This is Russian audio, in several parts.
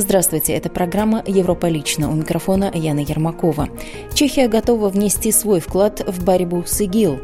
Здравствуйте, это программа «Европа лично». У микрофона Яна Ермакова. Чехия готова внести свой вклад в борьбу с ИГИЛ.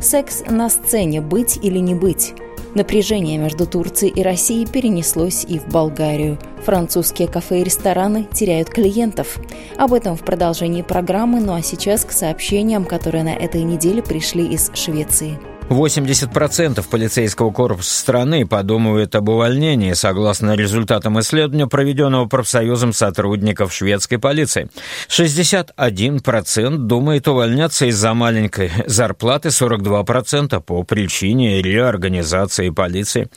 Секс на сцене – быть или не быть? Напряжение между Турцией и Россией перенеслось и в Болгарию. Французские кафе и рестораны теряют клиентов. Об этом в продолжении программы, ну а сейчас к сообщениям, которые на этой неделе пришли из Швеции. 80% полицейского корпуса страны подумывают об увольнении, согласно результатам исследования, проведенного профсоюзом сотрудников шведской полиции. 61% думает увольняться из-за маленькой зарплаты, 42% по причине реорганизации полиции.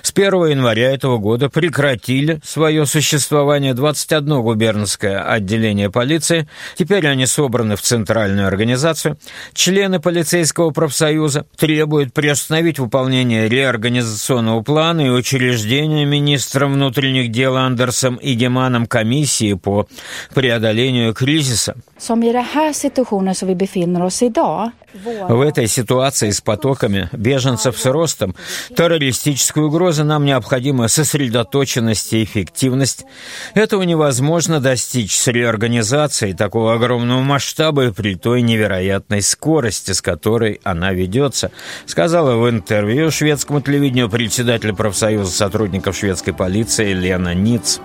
С 1 января этого года прекратили свое существование 21 губернское отделение полиции. Теперь они собраны в центральную организацию. Члены полицейского профсоюза требуют приостановить выполнение реорганизационного плана и учреждения министром внутренних дел Андерсом и Геманом комиссии по преодолению кризиса. Idag. В этой ситуации с потоками беженцев с ростом террористической угрозы нам необходима сосредоточенность и эффективность. Этого невозможно достичь с реорганизацией такого огромного масштаба и при той невероятной скорости, с которой она ведется, сказала в интервью шведскому телевидению председатель профсоюза сотрудников шведской полиции Лена Ниц.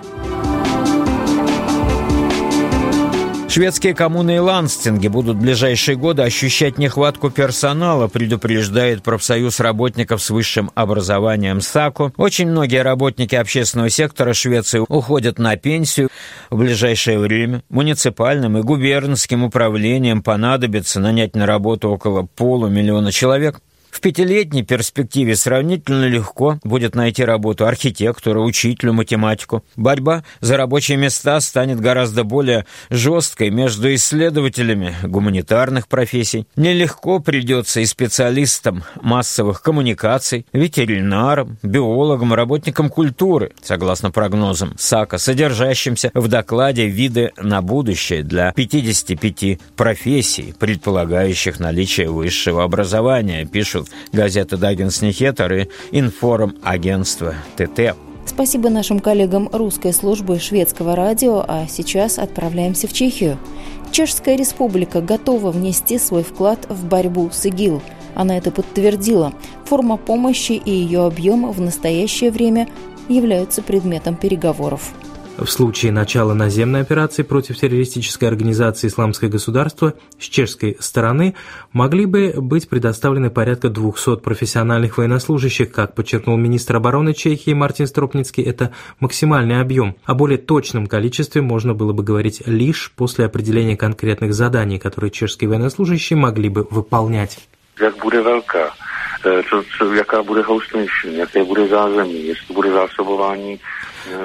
Шведские коммуны и ланстинги будут в ближайшие годы ощущать нехватку персонала, предупреждает профсоюз работников с высшим образованием САКО. Очень многие работники общественного сектора Швеции уходят на пенсию в ближайшее время. Муниципальным и губернским управлениям понадобится нанять на работу около полумиллиона человек. В пятилетней перспективе сравнительно легко будет найти работу архитектору, учителю, математику. Борьба за рабочие места станет гораздо более жесткой между исследователями гуманитарных профессий. Нелегко придется и специалистам массовых коммуникаций, ветеринарам, биологам, работникам культуры, согласно прогнозам САКа, содержащимся в докладе «Виды на будущее» для 55 профессий, предполагающих наличие высшего образования, пишут пишут газета «Даггинс Нихетер» и информагентство ТТ. Спасибо нашим коллегам русской службы шведского радио, а сейчас отправляемся в Чехию. Чешская республика готова внести свой вклад в борьбу с ИГИЛ. Она это подтвердила. Форма помощи и ее объем в настоящее время являются предметом переговоров. В случае начала наземной операции против террористической организации «Исламское государство» с чешской стороны могли бы быть предоставлены порядка 200 профессиональных военнослужащих, как подчеркнул министр обороны Чехии Мартин Стропницкий, это максимальный объем. О более точном количестве можно было бы говорить лишь после определения конкретных заданий, которые чешские военнослужащие могли бы выполнять. Jak bude velká, co, co, jaká bude host nation, jaké bude zázemí, jestli bude zásobování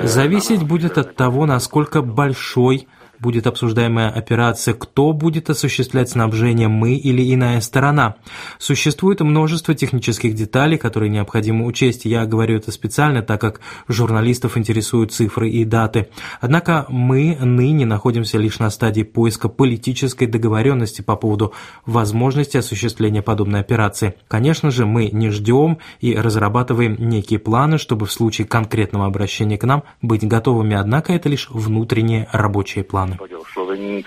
Зависеть будет от того, насколько большой будет обсуждаемая операция, кто будет осуществлять снабжение, мы или иная сторона. Существует множество технических деталей, которые необходимо учесть. Я говорю это специально, так как журналистов интересуют цифры и даты. Однако мы ныне находимся лишь на стадии поиска политической договоренности по поводу возможности осуществления подобной операции. Конечно же, мы не ждем и разрабатываем некие планы, чтобы в случае конкретного обращения к нам быть готовыми, однако это лишь внутренние рабочие планы. Oslovení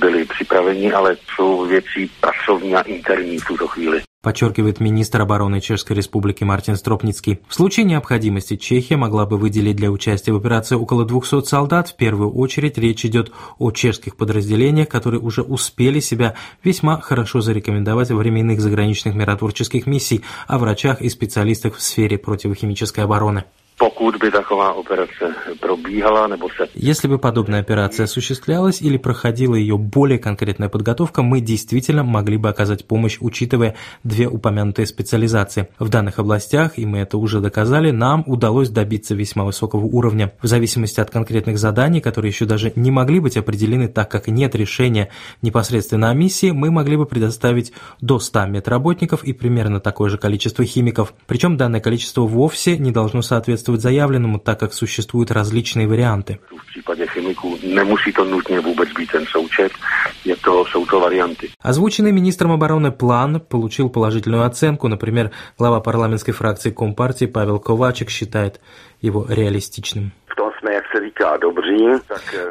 byli připraveni, ale jsou věcí pracovní a interní v tuto chvíli подчеркивает министр обороны Чешской Республики Мартин Стропницкий. В случае необходимости Чехия могла бы выделить для участия в операции около 200 солдат. В первую очередь речь идет о чешских подразделениях, которые уже успели себя весьма хорошо зарекомендовать во время иных заграничных миротворческих миссий, о врачах и специалистах в сфере противохимической обороны. Pokud by taková operace probíhala nebo se... Если бы подобная операция осуществлялась или проходила ее более конкретная подготовка, мы действительно могли бы оказать помощь, учитывая две упомянутые специализации. В данных областях, и мы это уже доказали, нам удалось добиться весьма высокого уровня. В зависимости от конкретных заданий, которые еще даже не могли быть определены, так как нет решения непосредственно о миссии, мы могли бы предоставить до 100 медработников и примерно такое же количество химиков. Причем данное количество вовсе не должно соответствовать заявленному, так как существуют различные варианты. Озвученный министром обороны план получил положительную оценку. Например, глава парламентской фракции Компартии Павел Ковачек считает его реалистичным.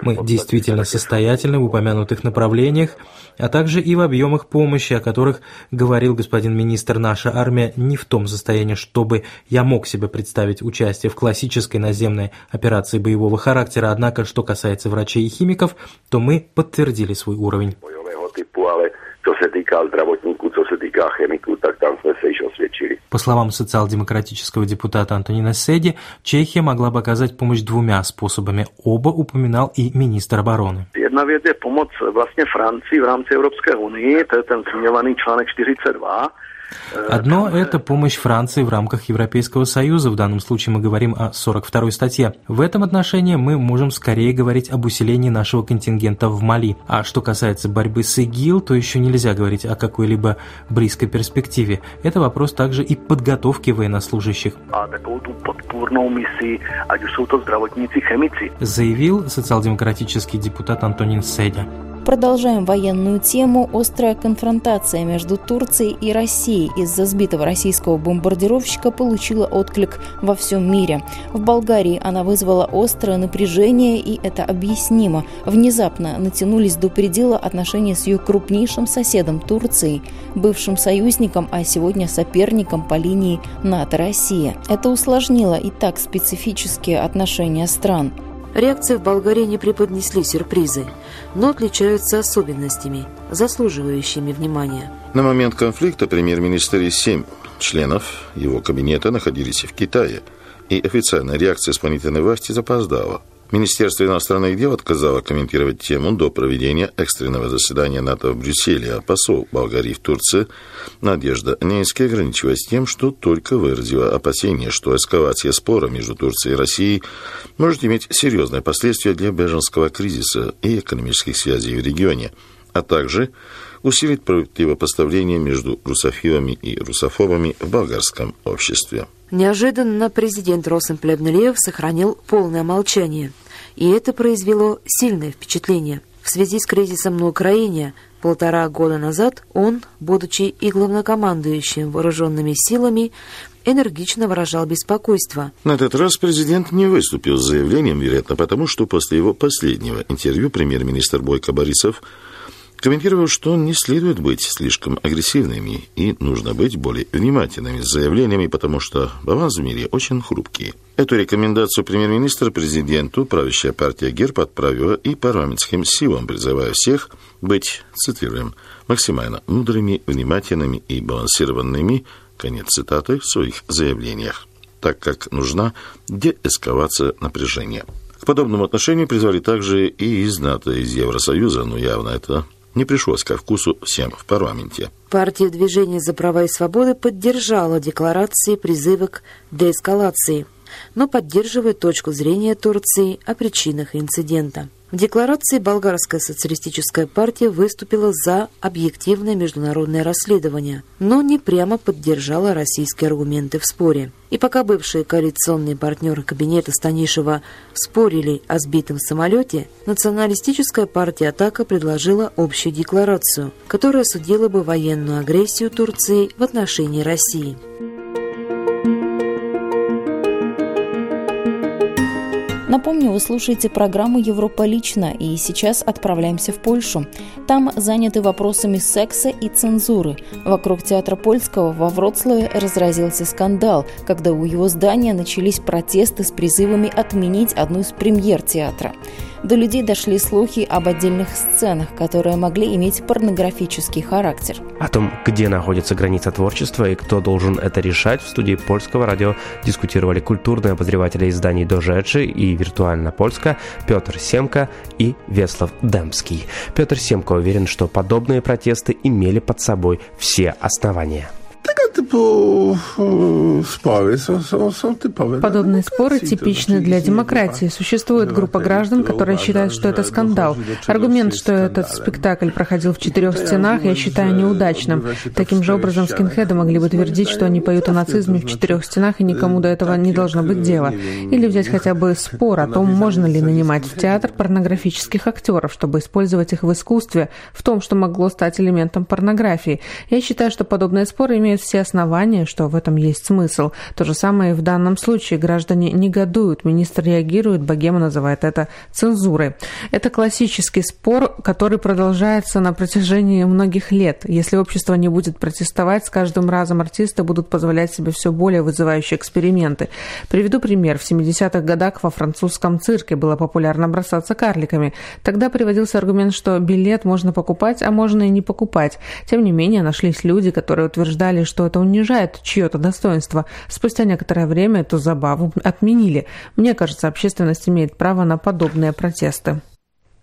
Мы действительно состоятельны в упомянутых направлениях, а также и в объемах помощи, о которых говорил господин министр. Наша армия не в том состоянии, чтобы я мог себе представить участие в классической наземной операции боевого характера. Однако, что касается врачей и химиков, то мы подтвердили свой уровень. Tam jsme se již osvědčili. По словам социал-демократического депутата Антонина Седи, Чехия могла бы оказать помощь двумя способами. Оба упоминал и министр обороны. Jedna věc je pomoc vlastně Francii v rámci Evropské unie, to je ten zmiňovaný článek 42, Одно – это помощь Франции в рамках Европейского Союза, в данном случае мы говорим о 42-й статье. В этом отношении мы можем скорее говорить об усилении нашего контингента в Мали. А что касается борьбы с ИГИЛ, то еще нельзя говорить о какой-либо близкой перспективе. Это вопрос также и подготовки военнослужащих. zdravotníci, chemici. Заявил социал-демократический депутат Антонин Седя. Продолжаем военную тему. Острая конфронтация между Турцией и Россией из-за сбитого российского бомбардировщика получила отклик во всем мире. В Болгарии она вызвала острое напряжение, и это объяснимо. Внезапно натянулись до предела отношения с ее крупнейшим соседом Турцией, бывшим союзником, а сегодня соперником по линии НАТО-Россия. Это усложнило и так специфические отношения стран. Реакции в Болгарии не преподнесли сюрпризы, но отличаются особенностями, заслуживающими внимания. На момент конфликта премьер-министр и семь членов его кабинета находились в Китае, и официальная реакция исполнительной власти запоздала. Министерство иностранных дел отказало комментировать тему до проведения экстренного заседания НАТО в Брюсселе, а посол Болгарии в Турции Надежда Нейски ограничилась тем, что только выразила опасение, что эскалация спора между Турцией и Россией может иметь серьезные последствия для беженского кризиса и экономических связей в регионе, а также усилить противопоставление между русофилами и русофобами в болгарском обществе. Неожиданно президент Росен Плевнелиев сохранил полное молчание, и это произвело сильное впечатление. В связи с кризисом на Украине полтора года назад он, будучи и главнокомандующим вооруженными силами, энергично выражал беспокойство. На этот раз президент не выступил с заявлением, вероятно, потому что после его последнего интервью премьер-министр Бойко Борисов комментировал, что не следует быть слишком агрессивными и нужно быть более внимательными с заявлениями, потому что баланс в мире очень хрупкий. Эту рекомендацию премьер-министра президенту правящая партия ГЕРБ отправила и парламентским силам, призывая всех быть, цитируем, максимально мудрыми, внимательными и балансированными, конец цитаты, в своих заявлениях, так как нужна деэскалация напряжения. К подобному отношению призвали также и из НАТО, из Евросоюза, но явно это не пришлось ко вкусу всем в парламенте. Партия Движения за права и свободы поддержала декларации призывы к деэскалации, но поддерживает точку зрения Турции о причинах инцидента. В декларации Болгарская социалистическая партия выступила за объективное международное расследование, но не прямо поддержала российские аргументы в споре. И пока бывшие коалиционные партнеры кабинета Станишева спорили о сбитом самолете, националистическая партия «Атака» предложила общую декларацию, которая судила бы военную агрессию Турции в отношении России. Напомню, вы слушаете программу «Европа лично» и сейчас отправляемся в Польшу. Там заняты вопросами секса и цензуры. Вокруг театра Польского во Вроцлаве разразился скандал, когда у его здания начались протесты с призывами отменить одну из премьер театра. До людей дошли слухи об отдельных сценах, которые могли иметь порнографический характер. О том, где находится граница творчества и кто должен это решать, в студии польского радио дискутировали культурные обозреватели изданий «Дожечи» и «Виртуально Польска» Петр Семко и Веслав Демский. Петр Семко уверен, что подобные протесты имели под собой все основания. Typu spory są, są, są typowe. Подобные споры типичны для демократии. Существует группа граждан, которая считает, что это скандал. Аргумент, что этот спектакль проходил в четырех стенах, я считаю неудачным. Таким же образом, скинхеды могли бы твердить, что они поют о нацизме в четырех стенах, и никому до этого не должно быть дела. Или взять хотя бы спор о том, можно ли нанимать в театр порнографических актеров, чтобы использовать их в искусстве, в том, что могло стать элементом порнографии. Я считаю, что подобные споры имеют все основания, что в этом есть смысл. То же самое и в данном случае. Граждане негодуют, министр реагирует, Богема называет это цензурой. Это классический спор, который продолжается на протяжении многих лет. Если общество не будет протестовать, с каждым разом артисты будут позволять себе все более вызывающие эксперименты. Приведу пример. В 70-х годах во французском цирке было популярно бросаться карликами. Тогда приводился аргумент, что билет можно покупать, а можно и не покупать. Тем не менее, нашлись люди, которые утверждали, что это унижает чье-то достоинство. Спустя некоторое время эту забаву отменили. Мне кажется, общественность имеет право на подобные протесты.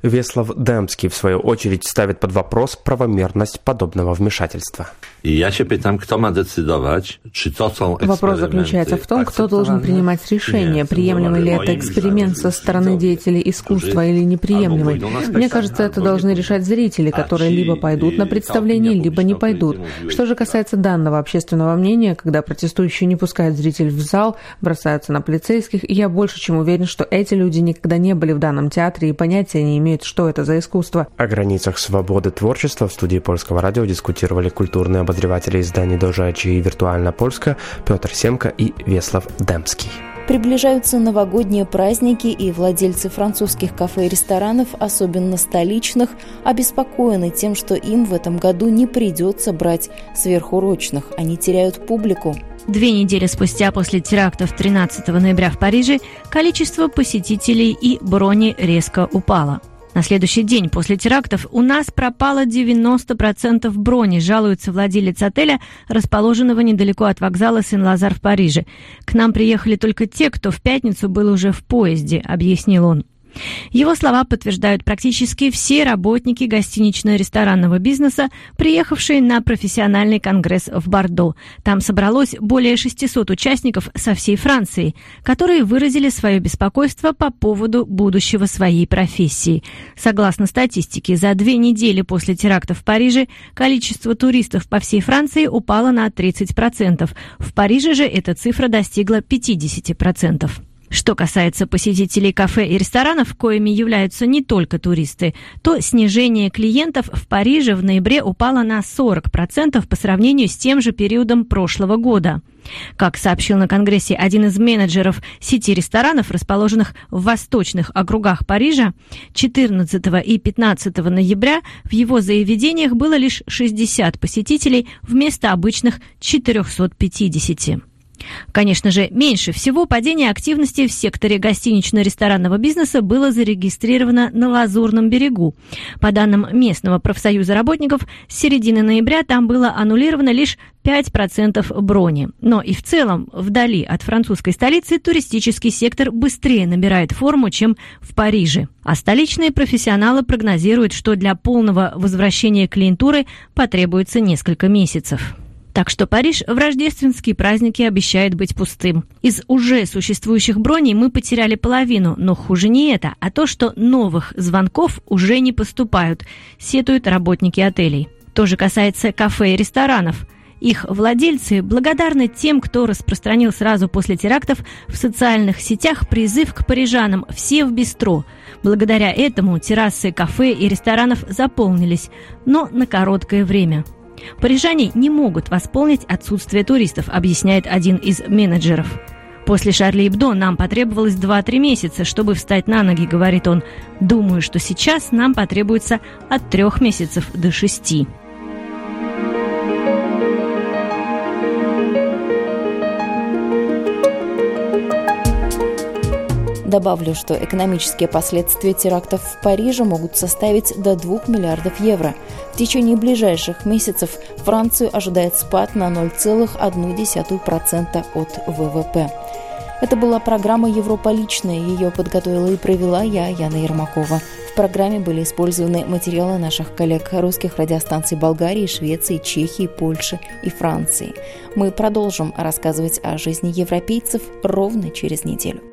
Веслав Демский, в свою очередь, ставит под вопрос правомерность подобного вмешательства. И я się pytam, kto ma decydować, czy to są Вопрос заключается в том, кто должен принимать решение, приемлемый ли это эксперимент со стороны деятелей искусства или неприемлемый. Мне кажется, это должны решать зрители, которые либо пойдут на представление, либо не пойдут. Что же касается данного общественного мнения, когда протестующие не пускают зрителей в зал, бросаются на полицейских, я больше чем уверен, что эти люди никогда не были в данном театре и понятия не имеют, что это за искусство. О границах свободы творчества в студии Польского радио дискутировали культурные обозреватели изданий «Дожачи» и «Виртуально Польска» Петр Семко и Веслав Демский. Приближаются новогодние праздники, и владельцы французских кафе и ресторанов, особенно столичных, обеспокоены тем, что им в этом году не придется брать сверхурочных. Они теряют публику. Две недели спустя после терактов 13 ноября в Париже количество посетителей и брони резко упало. На следующий день после терактов у нас пропало 90% брони, жалуется владелец отеля, расположенного недалеко от вокзала Сен-Лазар в Париже. К нам приехали только те, кто в пятницу был уже в поезде, объяснил он. Его слова подтверждают практически все работники гостинично-ресторанного бизнеса, приехавшие на профессиональный конгресс в Бордо. Там собралось более 600 участников со всей Франции, которые выразили свое беспокойство по поводу будущего своей профессии. Согласно статистике, за две недели после терактов в Париже количество туристов по всей Франции упало на 30%. В Париже же эта цифра достигла 50%. Что касается посетителей кафе и ресторанов, коими являются не только туристы, то снижение клиентов в Париже в ноябре упало на 40% по сравнению с тем же периодом прошлого года. Как сообщил на Конгрессе один из менеджеров сети ресторанов, расположенных в восточных округах Парижа, 14 и 15 ноября в его заведениях было лишь 60 посетителей вместо обычных 450. Конечно же, меньше всего падение активности в секторе гостинично-ресторанного бизнеса было зарегистрировано на Лазурном берегу. По данным местного профсоюза работников, с середины ноября там было аннулировано лишь 5% брони. Но и в целом, вдали от французской столицы, туристический сектор быстрее набирает форму, чем в Париже. А столичные профессионалы прогнозируют, что для полного возвращения клиентуры потребуется несколько месяцев. Так что Париж в рождественские праздники обещает быть пустым. Из уже существующих броней мы потеряли половину, но хуже не это, а то, что новых звонков уже не поступают, сетуют работники отелей. То же касается кафе и ресторанов. Их владельцы благодарны тем, кто распространил сразу после терактов в социальных сетях призыв к парижанам «все в бистро». Благодаря этому террасы кафе и ресторанов заполнились, но на короткое время – Парижане не могут восполнить отсутствие туристов, объясняет один из менеджеров. После Шарли Эбдо нам потребовалось 2-3 месяца, чтобы встать на ноги, говорит он. Думаю, что сейчас нам потребуется от 3 месяцев до 6. Добавлю, что экономические последствия терактов в Париже могут составить до 2 миллиардов евро. В течение ближайших месяцев Францию ожидает спад на 0,1% от ВВП. Это была программа «Европа личная». Ее подготовила и провела я, Яна Ермакова. В программе были использованы материалы наших коллег русских радиостанций Болгарии, Швеции, Чехии, Польши и Франции. Мы продолжим рассказывать о жизни европейцев ровно через неделю.